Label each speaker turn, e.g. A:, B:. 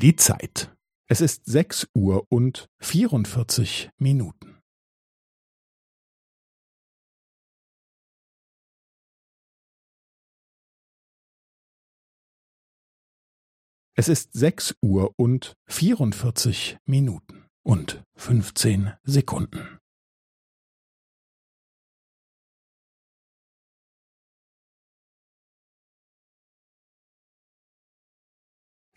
A: Die Zeit. Es ist sechs Uhr und vierundvierzig Minuten. Es ist sechs Uhr und vierundvierzig Minuten und fünfzehn Sekunden.